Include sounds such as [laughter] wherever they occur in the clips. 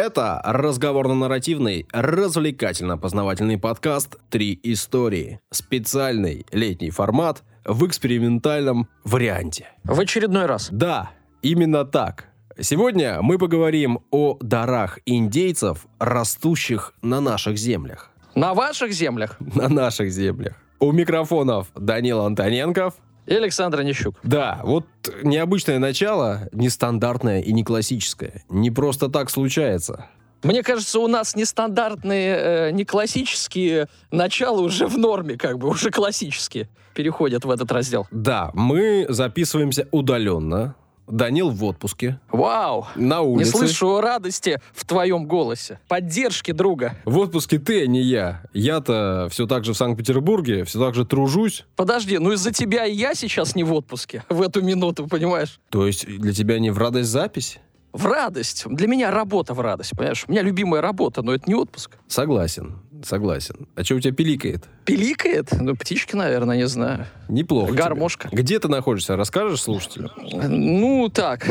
Это разговорно-нарративный, развлекательно-познавательный подкаст «Три истории». Специальный летний формат в экспериментальном варианте. В очередной раз. Да, именно так. Сегодня мы поговорим о дарах индейцев, растущих на наших землях. На ваших землях. На наших землях. У микрофонов Данил Антоненков. И Александр Онищук. Да, вот необычное начало, нестандартное и не классическое. Не просто так случается. Мне кажется, у нас нестандартные, э, не классические начала уже в норме, как бы, уже классические переходят в этот раздел. Да, мы записываемся удаленно. Данил в отпуске. Вау! На улице. Не слышу радости в твоем голосе. Поддержки друга. В отпуске ты, а не я. Я-то все так же в Санкт-Петербурге, все так же тружусь. Подожди, ну из-за тебя и я сейчас не в отпуске [laughs] в эту минуту, понимаешь? То есть для тебя не в радость запись? В радость. Для меня работа в радость, понимаешь? У меня любимая работа, но это не отпуск. Согласен, согласен. А что у тебя пиликает? Пиликает? Ну, птички, наверное, не знаю. Неплохо. Гармошка. Тебе. Где ты находишься? Расскажешь слушателям? Ну, так.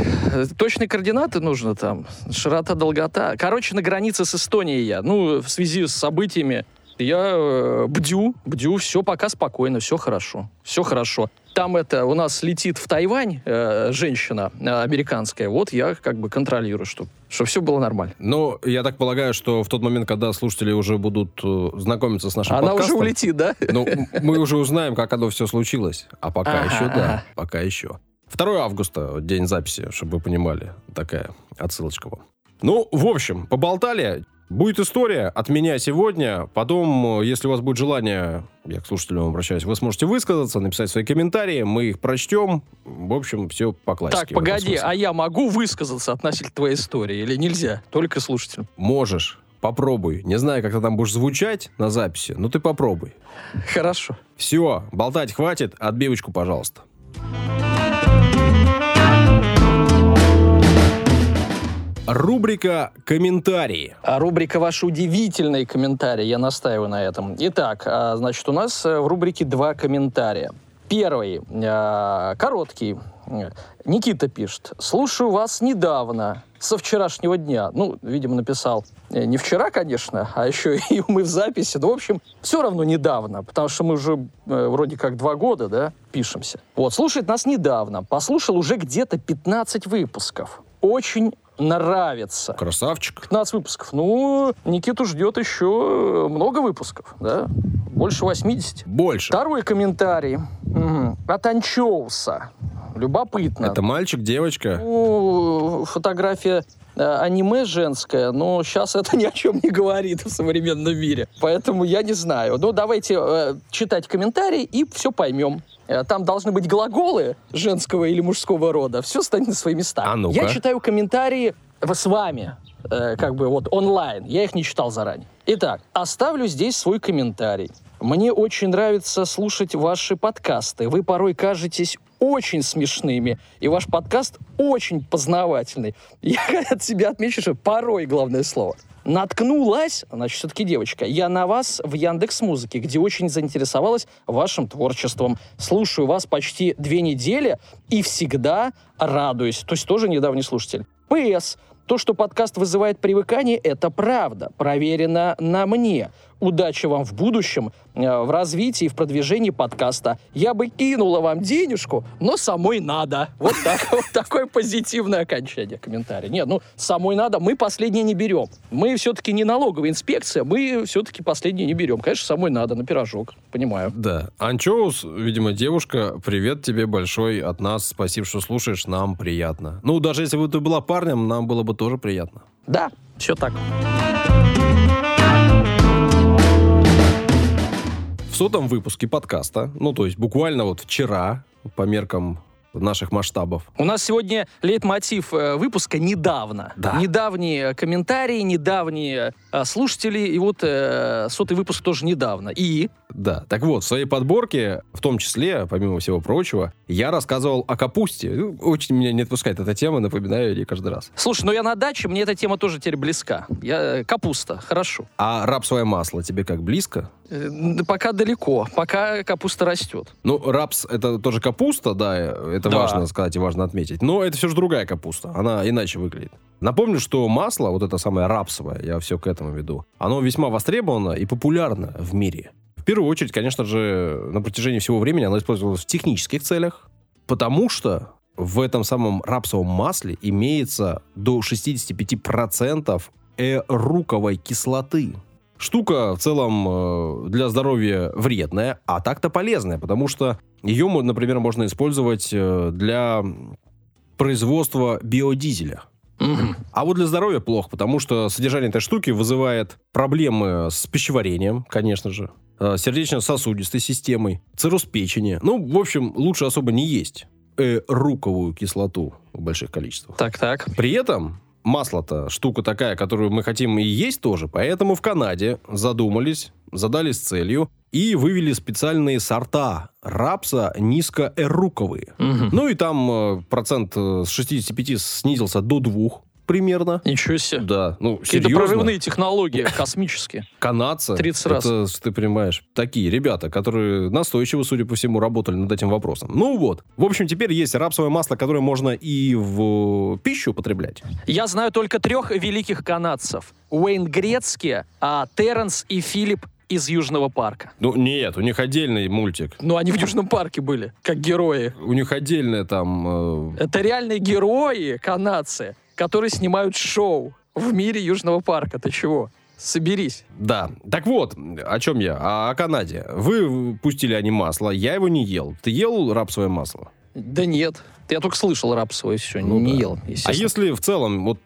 Точные координаты нужно там. Широта, долгота. Короче, на границе с Эстонией я. Ну, в связи с событиями я э, бдю, бдю, все пока спокойно, все хорошо, все хорошо. Там это у нас летит в Тайвань э, женщина э, американская, вот я как бы контролирую, чтобы чтобы все было нормально. Ну, я так полагаю, что в тот момент, когда слушатели уже будут э, знакомиться с нашим Она подкастом... уже улетит, да? Ну, мы уже узнаем, как оно все случилось. А пока еще, да, пока еще. 2 августа, день записи, чтобы вы понимали. Такая отсылочка вам. Ну, в общем, поболтали. Будет история от меня сегодня. Потом, э, если у вас будет желание, я к слушателям обращаюсь, вы сможете высказаться, написать свои комментарии, мы их прочтем. В общем, все по классике. Так, погоди, а я могу высказаться относительно твоей истории или нельзя? Только слушателям. Можешь, попробуй. Не знаю, как ты там будешь звучать на записи, но ты попробуй. Хорошо. Все, болтать хватит, отбивочку, пожалуйста. Рубрика «Комментарии». А рубрика «Ваши удивительные комментарии», я настаиваю на этом. Итак, а, значит, у нас э, в рубрике два комментария. Первый, э, короткий. Никита пишет. «Слушаю вас недавно, со вчерашнего дня». Ну, видимо, написал э, не вчера, конечно, а еще и мы в записи. Но, в общем, все равно недавно, потому что мы уже э, вроде как два года, да, пишемся. Вот, слушает нас недавно. Послушал уже где-то 15 выпусков. Очень нравится. Красавчик. 15 выпусков. Ну, Никиту ждет еще много выпусков, да? Больше 80. Больше. Второй комментарий Мгм. от Анчоуса. Любопытно. Это мальчик, девочка? Ну, фотография э, аниме женская, но сейчас это [laughs] ни о чем не говорит в современном мире. Поэтому я не знаю. Ну, давайте э, читать комментарии и все поймем. Э, Там должны быть глаголы женского или мужского рода. Все станет на свои места. А ну-ка. Я читаю комментарии с вами, э, как бы вот онлайн. Я их не читал заранее. Итак, оставлю здесь свой комментарий. Мне очень нравится слушать ваши подкасты. Вы порой кажетесь очень смешными, и ваш подкаст очень познавательный. Я [laughs] от себя отмечу, что порой главное слово. Наткнулась, значит, все-таки девочка, я на вас в Яндекс Музыке, где очень заинтересовалась вашим творчеством. Слушаю вас почти две недели и всегда радуюсь. То есть тоже недавний слушатель. ПС. То, что подкаст вызывает привыкание, это правда. Проверено на мне. Удачи вам в будущем, э, в развитии, в продвижении подкаста. Я бы кинула вам денежку, но самой надо. Вот так, [laughs] вот такое позитивное окончание комментария. Нет, ну, самой надо мы последнее не берем. Мы все-таки не налоговая инспекция, мы все-таки последнее не берем. Конечно, самой надо на пирожок, понимаю. Да. Анчоус, видимо, девушка, привет тебе большой от нас. Спасибо, что слушаешь, нам приятно. Ну, даже если бы ты была парнем, нам было бы тоже приятно. Да, все так. Thank you 200 выпуске подкаста, ну то есть буквально вот вчера, по меркам наших масштабов. У нас сегодня лейтмотив э, выпуска недавно. Да. Недавние комментарии, недавние э, слушатели, и вот э, сотый выпуск тоже недавно. И... Да, так вот, в своей подборке, в том числе, помимо всего прочего, я рассказывал о капусте. Ну, очень меня не отпускает эта тема, напоминаю ей каждый раз. Слушай, ну я на даче, мне эта тема тоже теперь близка. Я... Капуста, хорошо. А рапсовое масло тебе как близко? Э, Пока далеко, пока капуста растет. Ну, рапс это тоже капуста, да, это Да. важно сказать и важно отметить. Но это все же другая капуста, она иначе выглядит. Напомню, что масло, вот это самое рапсовое, я все к этому веду, оно весьма востребовано и популярно в мире. В первую очередь, конечно же, на протяжении всего времени оно использовалось в технических целях, потому что в этом самом рапсовом масле имеется до 65% эруковой кислоты. Штука в целом э, для здоровья вредная, а так-то полезная, потому что ее, например, можно использовать э, для производства биодизеля. А вот для здоровья плохо, потому что содержание этой штуки вызывает проблемы с пищеварением, конечно же, э, сердечно-сосудистой системой, цирроз печени. Ну, в общем, лучше особо не есть э, руковую кислоту в больших количествах. Так, так. При этом масло-то штука такая, которую мы хотим и есть тоже, поэтому в Канаде задумались, задались целью и вывели специальные сорта рапса низкоэруковые. Мгм. Ну и там э, процент э, с 65 снизился до 2 примерно. Ничего себе. Да, ну, Какие-то прорывные технологии, космические. Канадцы, 30 раз. это, ты понимаешь, такие ребята, которые настойчиво, судя по всему, работали над этим вопросом. Ну вот. В общем, теперь есть рапсовое масло, которое можно и в пищу употреблять. Я знаю только трех великих канадцев. Уэйн Грецки, а Терренс и Филипп из Южного парка. Ну, нет, у них отдельный мультик. Ну, они в Южном парке были, как герои. У них отдельное там... э, Это реальные герои, канадцы, которые снимают шоу в мире Южного парка. Ты чего? Соберись. да. Так вот, о чем я? О, о Канаде. Вы пустили они масло, я его не ел. Ты ел рапсовое масло? Да нет. Я только слышал рапсовое все, Ну не да. ел, А если в целом, вот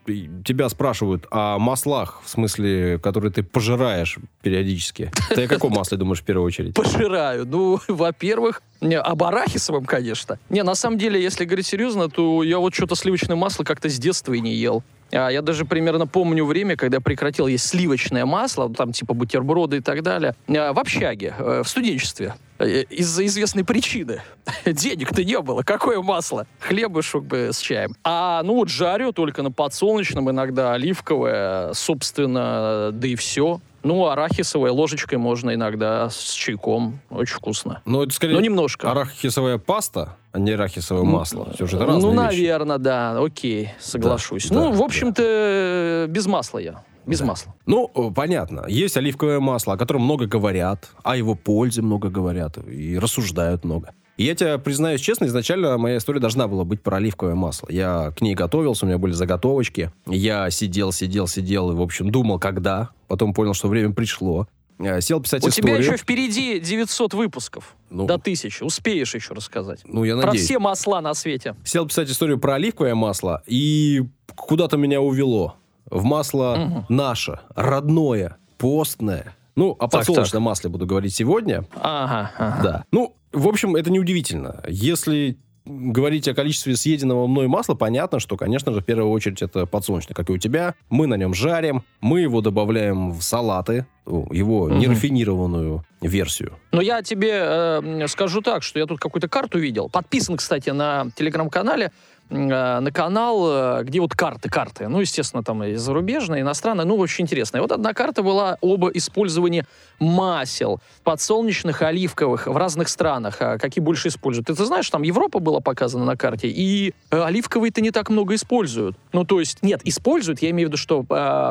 тебя спрашивают о маслах, в смысле, которые ты пожираешь периодически, ты о каком масле думаешь в первую очередь? Пожираю. Ну, [laughs] во-первых, не, об арахисовом, конечно. Не, на самом деле, если говорить серьезно, то я вот что-то сливочное масло как-то с детства и не ел. А я даже примерно помню время, когда прекратил есть сливочное масло, там типа бутерброды и так далее, а, в общаге, э, в студенчестве. Э, Из-за известной причины. [laughs] Денег-то не было. Какое масло? Хлебушек бы с чаем. А ну вот жарю только на подсолнечном, иногда оливковое, собственно, да и все. Ну, арахисовой ложечкой можно иногда с чайком. Очень вкусно. Ну, это скорее Ну, немножко. арахисовая паста, а не арахисовое Ну, масло. Все же это разные Ну, вещи. наверное, да. Окей, соглашусь. Да, ну, да, в общем-то, без масла я. Без Да. масла. Ну, э, понятно. Есть оливковое масло, о котором много говорят, о его пользе много говорят и рассуждают много. И я тебе признаюсь честно, изначально моя история должна была быть про оливковое масло. Я к ней готовился, у меня были заготовочки. Я сидел, сидел, сидел и, в общем, думал, когда. Потом понял, что время пришло. Э, Сел писать У историю. тебя еще впереди 900 выпусков. Ну, До 1000. Успеешь еще рассказать. ну, я Про надеюсь. все масла на свете. Сел писать историю про оливковое масло, и куда-то меня увело. В масло Мгм. наше, родное, постное. Ну, о Так, подсолнечном масле буду говорить сегодня. Ага, ага. Да. Ну, в общем, это неудивительно. Если говорить о количестве съеденного мной масла, понятно, что, конечно же, в первую очередь это подсолнечное, как и у тебя. Мы на нем жарим, мы его добавляем в салаты, о, его Мгм. нерафинированную версию. Но я тебе э, скажу так, что я тут какую-то карту видел. Подписан, кстати, на телеграм-канале на канал, э, где вот карты, карты. Ну, естественно, там и зарубежные, и иностранные. Ну, очень интересно. И вот одна карта была об использовании масел подсолнечных, оливковых в разных странах. А какие больше используют? Ты, ты знаешь, там Европа была показана на карте, и э, оливковые-то не так много используют. Ну, то есть, нет, используют, я имею в виду, что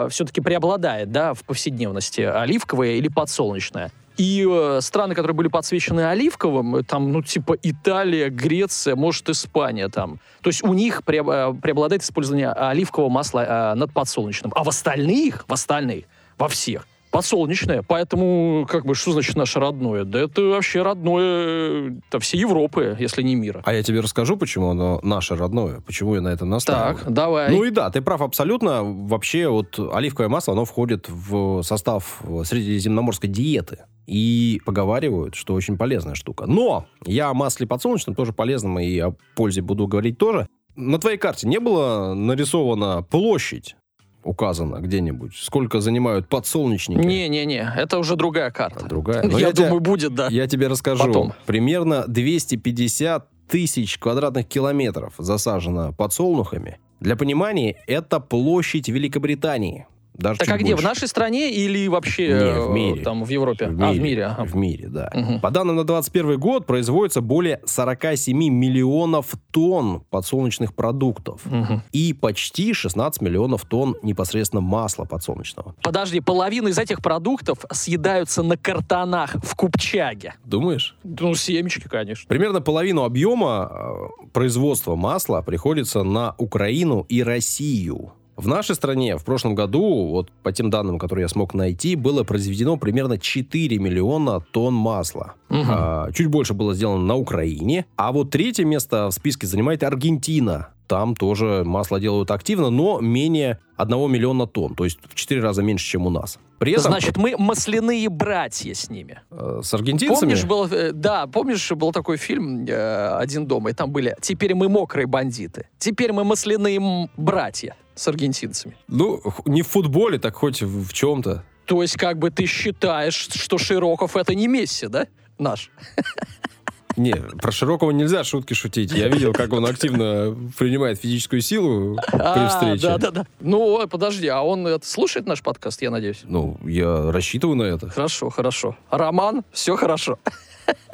все-таки преобладает, да, в повседневности оливковое или подсолнечное. И э, страны, которые были подсвечены оливковым, э, там, ну, типа Италия, Греция, может, Испания там. То есть у них пре- э, преобладает использование оливкового масла э, над подсолнечным. А в остальных, в остальных, во всех, подсолнечное. Поэтому, как бы, что значит наше родное? Да это вообще родное э, да, всей Европы, если не мира. А я тебе расскажу, почему оно наше родное, почему я на это настаиваю. Так, давай. Ну и да, ты прав абсолютно. Вообще вот оливковое масло, оно входит в состав средиземноморской диеты. И поговаривают, что очень полезная штука. Но я о масле подсолнечном тоже полезном и о пользе буду говорить тоже. На твоей карте не было нарисована площадь указано где-нибудь? Сколько занимают подсолнечники? Не-не-не, это уже другая карта. Другая? Я, Ну, я думаю, тебе- будет, да. Я тебе расскажу. Потом. Примерно 250 тысяч квадратных километров засажено подсолнухами. Для понимания, это площадь Великобритании. Даже Так а где? В больше. нашей стране или вообще Не, э, в мире. там в Европе? В А, в мире, мире. ага. в мире, да. Мгм. По данным на 21 год производится более 47 миллионов тонн подсолнечных продуктов Мгм. и почти 16 миллионов тонн непосредственно масла подсолнечного. Подожди, половина из этих продуктов съедаются на картонах в купчаге. Думаешь? Ну, семечки, конечно. Примерно половину объема э, производства масла приходится на Украину и Россию. В нашей стране в прошлом году, вот по тем данным, которые я смог найти, было произведено примерно 4 миллиона тонн масла. Мгм. А, чуть больше было сделано на Украине. А вот третье место в списке занимает Аргентина. Там тоже масло делают активно, но менее 1 миллиона тонн. То есть в 4 раза меньше, чем у нас. При этом Значит, мы масляные братья с ними. э, с аргентинцами... Помнишь, был, э, да, помнишь, был такой фильм э, «Один дома», и там были «Теперь мы мокрые бандиты», «Теперь мы масляные братья» с аргентинцами. Ну, не в футболе, так хоть в чем-то. То есть, как бы ты считаешь, что Широков это не Месси, да? Наш. [laughs] Не, про Широкого нельзя шутки шутить. Я видел, как он активно принимает физическую силу при А, встрече. да, да, да. Ну, подожди, а он слушает наш подкаст, я надеюсь? Ну, я рассчитываю на это. Хорошо, хорошо. Роман, все хорошо.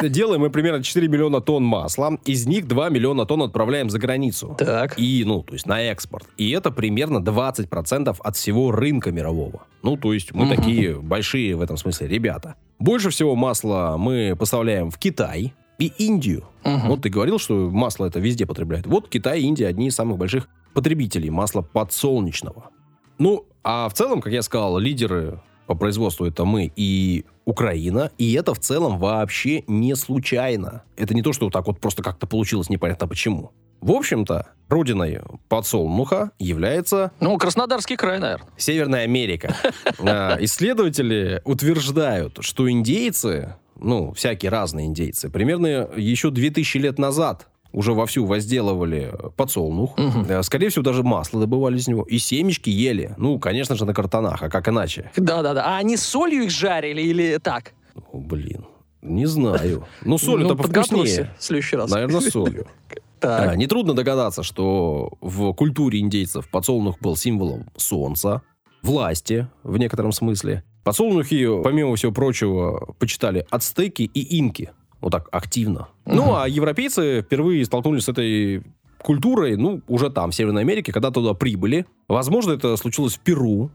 Делаем мы примерно 4 миллиона тонн масла. Из них 2 миллиона тонн отправляем за границу. Так. И, ну, то есть на экспорт. И это примерно 20% от всего рынка мирового. Ну, то есть мы такие большие в этом смысле ребята. Больше всего масла мы поставляем в Китай и Индию. Мгм. Вот ты говорил, что масло это везде потребляют. Вот Китай и Индия одни из самых больших потребителей масла подсолнечного. Ну, а в целом, как я сказал, лидеры по производству это мы и Украина, и это в целом вообще не случайно. Это не то, что вот так вот просто как-то получилось непонятно почему. В общем-то, родиной подсолнуха является Ну, Краснодарский край, наверное. Северная Америка. [laughs] А, Исследователи утверждают, что индейцы, ну, всякие разные индейцы, примерно еще 2000 лет назад уже вовсю возделывали подсолнух. Э, Скорее всего, даже масло добывали из него. И семечки ели. Ну, конечно же, на картонах. А как иначе? Да-да-да. А они солью их жарили или так? О, блин. Не знаю. Ну, [laughs] ну, подготовься повкуснее. в следующий раз. Наверное, солью. [laughs] Так. А, Нетрудно догадаться, что в культуре индейцев подсолнух был символом солнца, власти в некотором смысле. Подсолнухи, помимо всего прочего, почитали ацтеки и инки. Вот так активно. Ну, Мгм. а европейцы впервые столкнулись с этой культурой, ну, уже там, в Северной Америке, когда туда прибыли. Возможно, это случилось в Перу.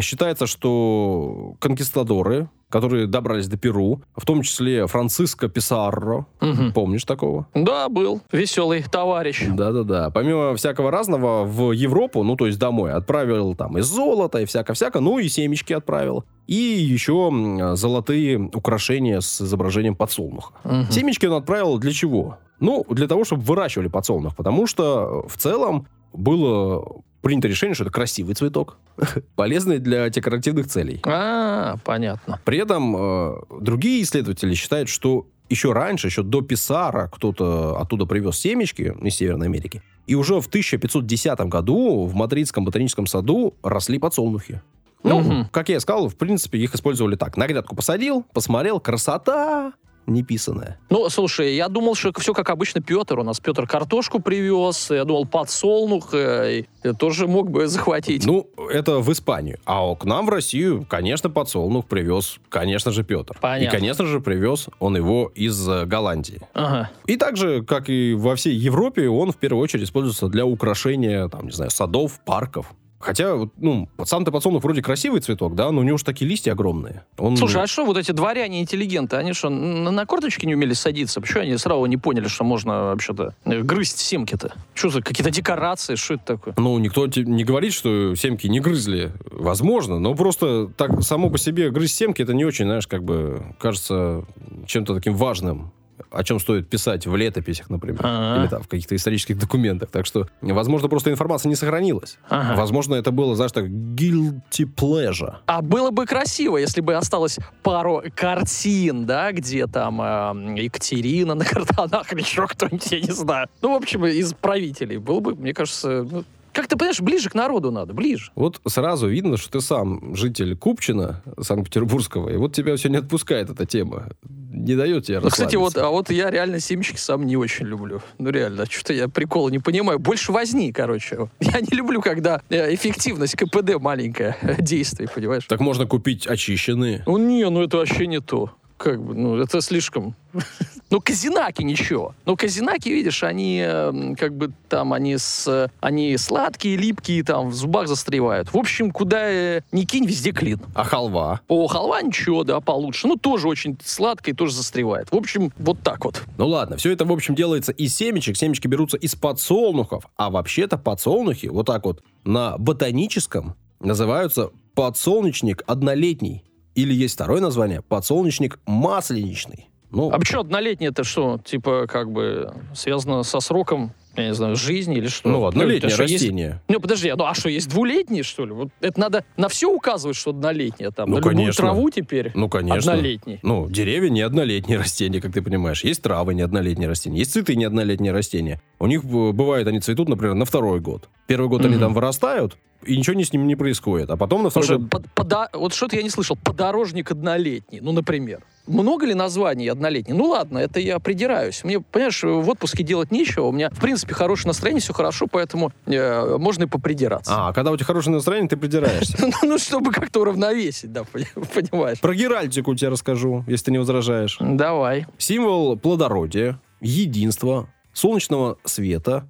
Считается, что конкистадоры, которые добрались до Перу, в том числе Франциско Писарро, Мгм. помнишь такого? Да, был. Веселый товарищ. Да-да-да. Помимо всякого разного, в Европу, ну, то есть домой, отправил там и золото, и всяко-всяко, ну, и семечки отправил. И еще золотые украшения с изображением подсолнуха. Мгм. Семечки он отправил для чего? Ну, для того, чтобы выращивали подсолнух, потому что э, в целом было принято решение, что это красивый цветок, [laughs] полезный для декоративных целей. А, понятно. При этом э, другие исследователи считают, что еще раньше, еще до Писара, кто-то оттуда привез семечки из Северной Америки. И уже в 1510 году в Мадридском ботаническом саду росли подсолнухи. Ну, Мгм. как я и сказал, в принципе, их использовали так. На грядку посадил, посмотрел, красота неписанная. Ну, слушай, я думал, что все как обычно Петр. У нас Петр картошку привез, я думал, подсолнух, э, тоже мог бы захватить. Ну, это в Испанию. А к нам в Россию, конечно, подсолнух привез, конечно же, Петр. Понятно. И, конечно же, привез он его из э, Голландии. Ага. И также, как и во всей Европе, он в первую очередь используется для украшения, там, не знаю, садов, парков. Хотя, ну, сам-то подсолнух вроде красивый цветок, да, но у него же такие листья огромные. Он, Слушай, а что вот эти дворяне-интеллигенты, они что, на, на корточки не умели садиться? Почему они сразу не поняли, что можно вообще-то э, грызть семки-то? Что за какие-то декорации, что это такое? Ну, никто не говорит, что семки не грызли. Возможно, но просто так само по себе грызть семки, это не очень, знаешь, как бы кажется чем-то таким важным о чем стоит писать в летописях, например, Ага. или там в каких-то исторических документах. Так что, возможно, просто информация не сохранилась. Ага. Возможно, это было, знаешь, так, guilty pleasure. А было бы красиво, если бы осталось пару картин, да, где там э, Екатерина на картонах или еще кто-нибудь, я не знаю. Ну, в общем, из правителей. Было бы, мне кажется, ну, Как ты понимаешь, ближе к народу надо, ближе. Вот сразу видно, что ты сам житель Купчина, Санкт-Петербургского, и вот тебя все не отпускает эта тема. Не дает тебе Ну, кстати, вот, а вот я реально семечки сам не очень люблю. Ну, реально, что-то я прикола не понимаю. Больше возни, короче. Я не люблю, когда э, эффективность КПД маленькая [laughs] действие, понимаешь? Так можно купить очищенные. Ну, не, ну это вообще не то. Как бы, ну, это слишком... [laughs] Ну, казинаки ничего. Ну, казинаки, видишь, они э, как бы там, они, с, они сладкие, липкие, там, в зубах застревают. В общем, куда э, ни кинь, везде клин. А халва? О, халва ничего, да, получше. Ну, тоже очень сладкая и тоже застревает. В общем, вот так вот. Ну ладно, все это, в общем, делается из семечек. Семечки берутся из подсолнухов. А вообще-то подсолнухи, вот так вот, на ботаническом называются подсолнечник однолетний. Или есть второе название, подсолнечник масленичный. Ну, А почему однолетнее это что? Типа, как бы, связано со сроком, я не знаю, жизни или что? ну, однолетнее это что, есть- растение. Ну, подожди, ну а что, есть двулетние, что ли? Вот это надо на все указывать, что однолетнее там. Ну, на любую конечно. траву теперь Ну, конечно. однолетний. Ну, деревья не однолетние растения, как ты понимаешь. Есть травы не однолетние растения, есть цветы не однолетние растения. У них э, бывает, они цветут, например, на второй год. Первый год они Мгм. там вырастают, и ничего не с ними не происходит. А потом на второй Слушай, год... под- пода- вот что-то я не слышал. Подорожник однолетний, ну, например. Много ли названий однолетний? Ну ладно, это я придираюсь. Мне, понимаешь, в отпуске делать нечего. У меня, в принципе, хорошее настроение, все хорошо, поэтому э, можно и попридираться. А, когда у тебя хорошее настроение, ты придираешься. [laughs] Ну, ну, чтобы как-то уравновесить, да, пони- [laughs] понимаешь. Про геральдику тебе расскажу, если ты не возражаешь. Давай. Символ плодородия, единства, солнечного света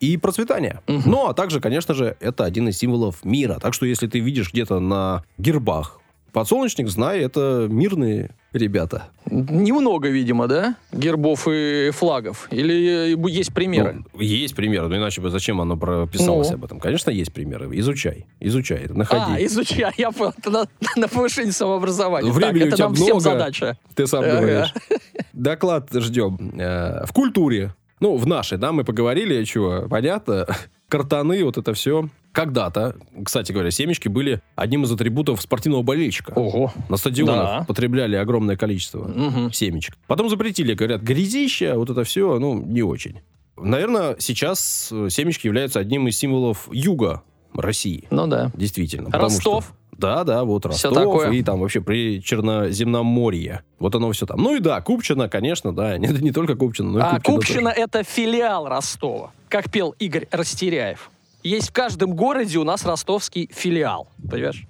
и процветания. Ну, а также, конечно же, это один из символов мира. Так что, если ты видишь где-то на гербах подсолнечник, знай, это мирные ребята. Немного, видимо, да, гербов и флагов? Или э, есть примеры? Ну, есть примеры, ну иначе бы зачем оно прописалось Ну. об этом? Конечно, есть примеры. Изучай, изучай, находи. а, изучай, я понял, на, на повышение самообразования. Времени так, это нам всем много. задача. Ты сам Ага. говоришь. Доклад ждем. Э, В культуре, ну, в нашей, да, мы поговорили, чего, понятно, картаны, вот это все. Когда-то, кстати говоря, семечки были одним из атрибутов спортивного болельщика. Ого. На стадионах Да. потребляли огромное количество Мгм. семечек. Потом запретили, говорят, грязища, вот это все, ну, не очень. Наверное, сейчас э, семечки являются одним из символов юга России. Ну да. Действительно. Ростов. что- да, да, вот Ростов такое. и там вообще при Черноземноморье. Вот оно все там. Ну и да, Купчино, конечно, да. Не, не только Купчино, но и А Купчино Купчино это филиал Ростова. Как пел Игорь Растеряев. Есть в каждом городе у нас ростовский филиал. Понимаешь?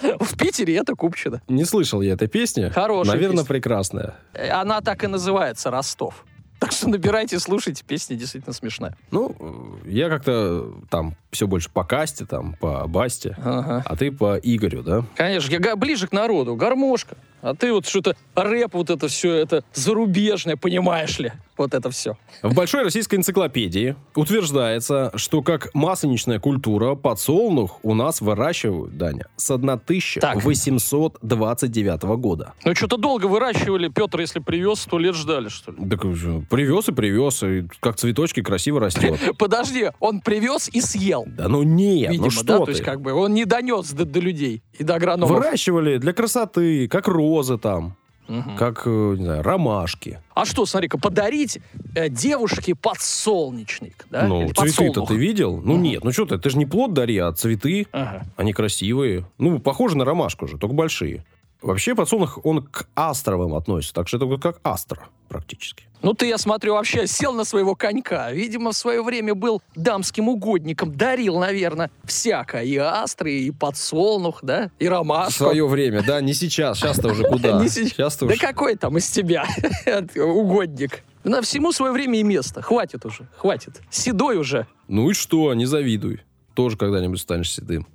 [laughs] В Питере это Купчино. тоже. Не слышал я этой песни. Хорошая Наверное, песня. прекрасная. Э, Она так и называется Ростов. Так что набирайте, слушайте, песня действительно смешная. Ну, я как-то там все больше по касте, там, по басте. Ага. А ты по Игорю, да? Конечно, я ближе к народу, гармошка. А ты вот что-то рэп, вот это все, это зарубежное, понимаешь ли? Вот это все. В Большой российской энциклопедии утверждается, что как масленичная культура подсолнух у нас выращивают, Даня, с 1829 года. Ну, что-то долго выращивали. Петр, если привез, сто лет ждали, что ли? Так уже привез и привез, и как цветочки красиво растет. [laughs] Подожди, он привез и съел. Да ну нет, Видимо, ну что да? ты. То есть, как бы, он не донес до, до людей и до агрономов. Выращивали для красоты, как розы там, Мгм. как, э, не знаю, ромашки. А что, смотри-ка, подарить э, девушке подсолнечник, да? ну, цветы-то ты видел? Ну Мгм. нет, ну что ты, это же не плод дари, а цветы. Ага. Они красивые. Ну, похожи на ромашку же, только большие. Вообще подсолнух, он к астровым относится, так что это вот как астра практически. Ну, ты, я смотрю, вообще сел на своего конька. Видимо, в свое время был дамским угодником. Дарил, наверное, всякое. И астры, и подсолнух, да? И В ромашку. свое время, да, не сейчас. Сейчас-то уже куда? [laughs] Не сейчас. Сейчас-то Да какой там из тебя [laughs] угодник? На всему свое время и место. Хватит уже, хватит. Седой уже. Ну и что, не завидуй. Тоже когда-нибудь станешь седым.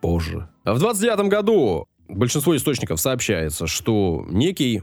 Позже. А в 29 году большинство источников сообщается, что некий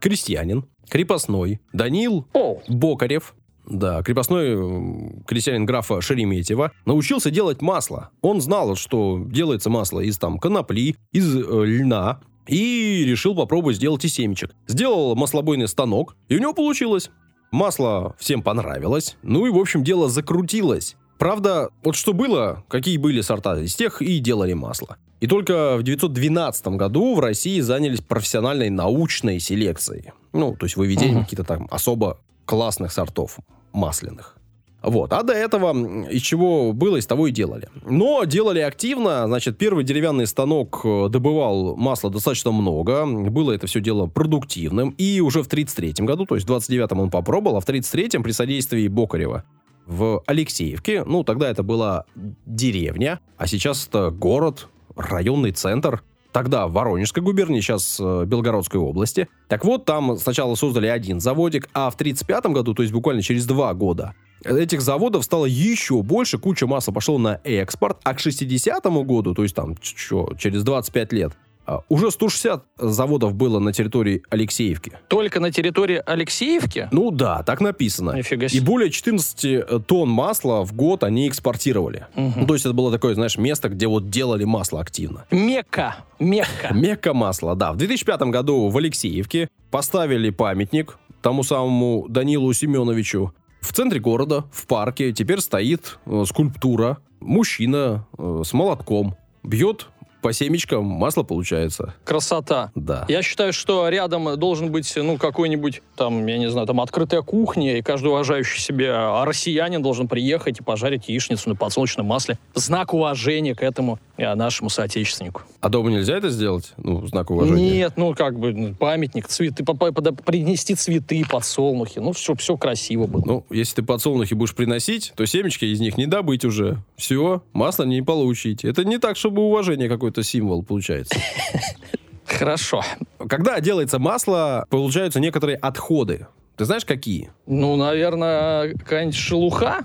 крестьянин, крепостной, Данил О, Бокарев, да, крепостной м, крестьянин графа Шереметьева, научился делать масло. Он знал, что делается масло из там конопли, из э, льна, и решил попробовать сделать из семечек. Сделал маслобойный станок, и у него получилось. Масло всем понравилось, ну и, в общем, дело закрутилось. Правда, вот что было, какие были сорта, из тех и делали масло. И только в 912 году в России занялись профессиональной научной селекцией. Ну, то есть выведением Мгм. каких-то там особо классных сортов масляных. Вот. А до этого из чего было, из того и делали. Но делали активно. Значит, первый деревянный станок э, добывал масла достаточно много. Было это все дело продуктивным. И уже в 33 году, то есть в 29-м он попробовал, а в 33-м при содействии Бокарева в Алексеевке, ну, тогда это была деревня, а сейчас это город, районный центр, тогда в Воронежской губернии, сейчас э, Белгородской области. Так вот, там сначала создали один заводик, а в 1935 году, то есть буквально через два года, этих заводов стало еще больше, куча масла пошло на экспорт, а к 60 году, то есть там что, через 25 лет, уже 160 заводов было на территории Алексеевки. Только на территории Алексеевки? Ну да, так написано. Нифига И себе. более 14 э, тонн масла в год они экспортировали. Мгм. Ну, то есть это было такое, знаешь, место, где вот делали масло активно. Мекка. Мекка. [laughs] Мекка масла, да. В 2005 году в Алексеевке поставили памятник тому самому Данилу Семеновичу. В центре города, в парке, теперь стоит э, скульптура. Мужчина э, с молотком бьет по семечкам, масло получается. Красота. Да. Я считаю, что рядом должен быть, ну, какой-нибудь, там, я не знаю, там, открытая кухня, и каждый уважающий себя россиянин должен приехать и пожарить яичницу на подсолнечном масле. Знак уважения к этому э, нашему соотечественнику. А дома нельзя это сделать? Ну, знак уважения. Нет, ну, как бы, ну, памятник, цветы, принести цветы, подсолнухи, ну, все, все красиво было. Ну, если ты подсолнухи будешь приносить, то семечки из них не добыть уже. Все, масло не получить. Это не так, чтобы уважение какой-то символ получается. [laughs] Хорошо. Когда делается масло, получаются некоторые отходы. Ты знаешь, какие? Ну, наверное, какая-нибудь шелуха?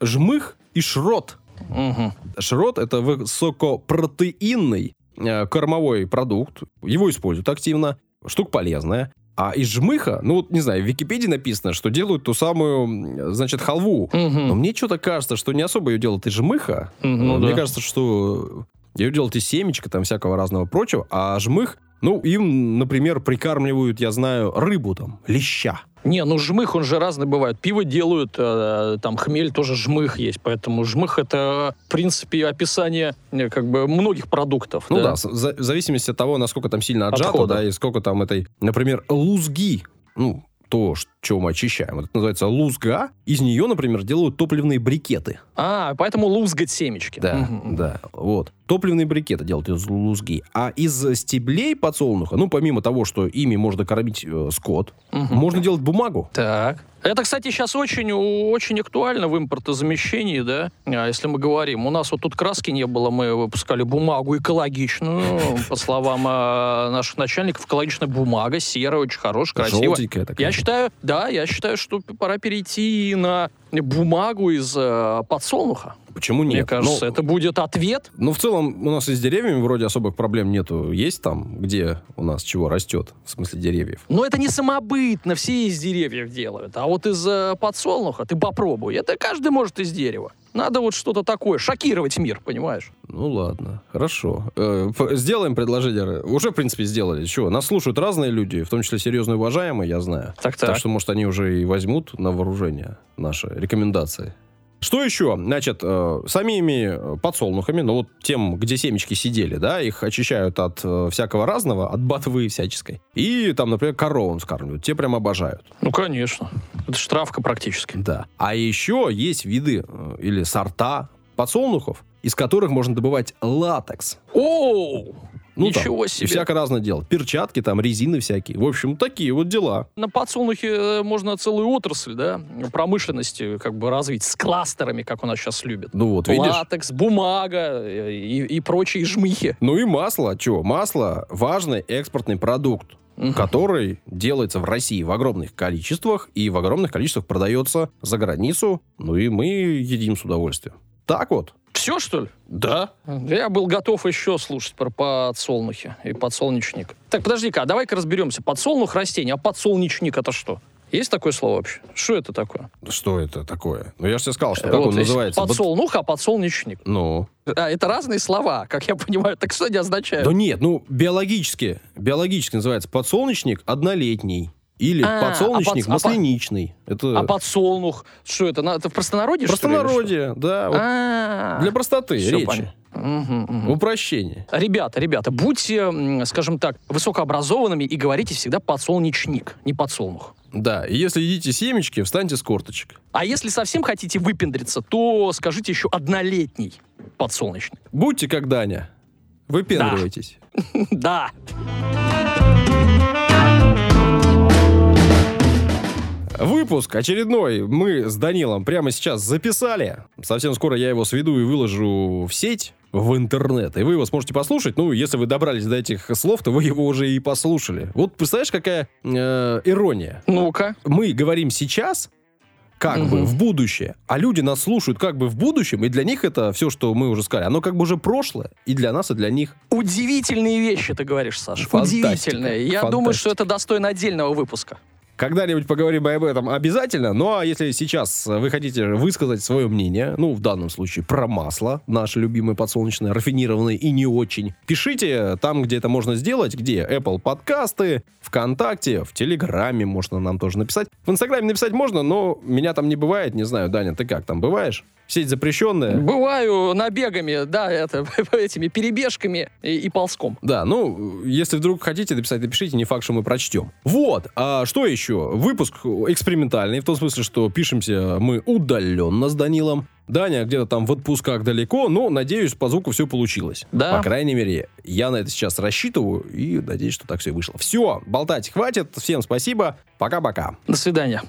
Жмых и шрот. Мгм. Шрот – это высокопротеинный э, кормовой продукт. Его используют активно. Штука полезная. А из жмыха, ну вот, не знаю, в Википедии написано, что делают ту самую, значит, халву. Мгм. Но мне что-то кажется, что не особо ее делают из жмыха. Мгм, ну Мне да. кажется, что ее делают из семечка, там всякого разного прочего, а жмых, ну, им, например, прикармливают, я знаю, рыбу там, леща. Не, ну жмых, он же разный бывает. Пиво делают, э, там хмель тоже жмых есть, поэтому жмых это, в принципе, описание э, как бы многих продуктов. Ну да, с- за- в зависимости от того, насколько там сильно отжато, Отхода. да, и сколько там этой, например, лузги, ну, то, что мы очищаем. Это называется лузга. Из нее, например, делают топливные брикеты. А, поэтому лузгать семечки. Да, Мгм. да, вот. Топливные брикеты делают из лузги. А из стеблей подсолнуха, ну, помимо того, что ими можно кормить э, скот, Мгм. можно делать бумагу. Так. Это, кстати, сейчас очень, очень актуально в импортозамещении, да, А, если мы говорим. У нас вот тут краски не было, мы выпускали бумагу экологичную, [laughs] по словам а, наших начальников, экологичная бумага, серая, очень хорошая, красивая. Желтенькая такая. Я считаю, да, я считаю, что пора перейти на бумагу из э, подсолнуха. Почему нет? Мне кажется, Ну, это будет ответ. Ну, в целом, у нас и с деревьями вроде особых проблем нету. Есть там, где у нас чего растет, в смысле деревьев? Но это не самобытно, все из деревьев делают. А вот из э, подсолнуха ты попробуй. Это каждый может из дерева. Надо вот что-то такое, шокировать мир, понимаешь? Ну, ладно, хорошо. Э, сделаем предложение. Уже, в принципе, сделали. Чего? Нас слушают разные люди, в том числе серьезно уважаемые, я знаю. Так-так. Так что, может, они уже и возьмут на вооружение наши рекомендации. Что еще? Значит, э, самими э, подсолнухами, ну вот тем, где семечки сидели, да, их очищают от э, всякого разного, от ботвы всяческой. И там, например, коровам скармливают. Те прям обожают. Ну, конечно. Это ж травка практически. Да. А еще есть виды э, или сорта подсолнухов, из которых можно добывать латекс. О, Ну, там, ничего И себе. всякое разное делать. Перчатки, там, резины всякие. В общем, такие вот дела. На подсолнухе э, можно целую отрасль, да, промышленности как бы развить с кластерами, как у нас сейчас любят. Ну вот, видишь? Латекс, бумага э, и, и прочие жмыхи. Ну и масло. Че? Масло – важный экспортный продукт, Мгм. который делается в России в огромных количествах и в огромных количествах продается за границу. Ну и мы едим с удовольствием. Так вот. Все, что ли? Да. Я был готов еще слушать про подсолнухи и подсолнечник. Так, подожди-ка, а давай-ка разберемся. Подсолнух растение, а подсолнечник это что? Есть такое слово вообще? Что это такое? Что это такое? Ну я же тебе сказал, что Э, как вот он называется. Подсолнух, а подсолнечник. Ну. А, это разные слова, как я понимаю. Так что они означают? Да нет, ну биологически, биологически называется подсолнечник однолетний. Или А, подсолнечник а под- а масляничный. Это А подсолнух, что это? Это в простонародье, простонародье, да. вот А, Для простоты всё речи. понятно. Мгм, мгм. Упрощение. Ребята, ребята, будьте, скажем так, высокообразованными и говорите всегда подсолнечник, не подсолнух. Да, и если едите семечки, встаньте с корточек. А если совсем хотите выпендриться, то скажите еще однолетний подсолнечник. Будьте как Даня. Выпендривайтесь. Да. [laughs] Выпуск очередной мы с Данилом прямо сейчас записали. Совсем скоро я его сведу и выложу в сеть в интернет, и вы его сможете послушать. Ну, если вы добрались до этих слов, то вы его уже и послушали. Вот представляешь, какая э, ирония. Ну-ка. Мы говорим сейчас, как Мгм. бы в будущее, а люди нас слушают как бы в будущем, и для них это все, что мы уже сказали, оно как бы уже прошлое, и для нас, и для них. Удивительные вещи ты говоришь, Саша. Фантастика. Удивительные. Я думаю, что это достойно отдельного выпуска. Когда-нибудь поговорим об этом обязательно. Ну, а если сейчас вы хотите высказать свое мнение, ну, в данном случае про масло, наше любимое подсолнечное, рафинированное и не очень, пишите там, где это можно сделать, где Apple подкасты, ВКонтакте, в Телеграме можно нам тоже написать. В Инстаграме написать можно, но меня там не бывает, не знаю, Даня, ты как там бываешь? Сеть запрещенная. Бываю набегами, да, это, [laughs] этими перебежками и, и ползком. Да, ну, если вдруг хотите написать, напишите, не факт, что мы прочтем. Вот, а что еще? Выпуск экспериментальный, в том смысле, что пишемся мы удаленно с Данилом. Даня где-то там в отпусках далеко, но, надеюсь, по звуку все получилось. Да. По крайней мере, я на это сейчас рассчитываю и надеюсь, что так все вышло. Все, болтать хватит. Всем спасибо. Пока-пока. До свидания.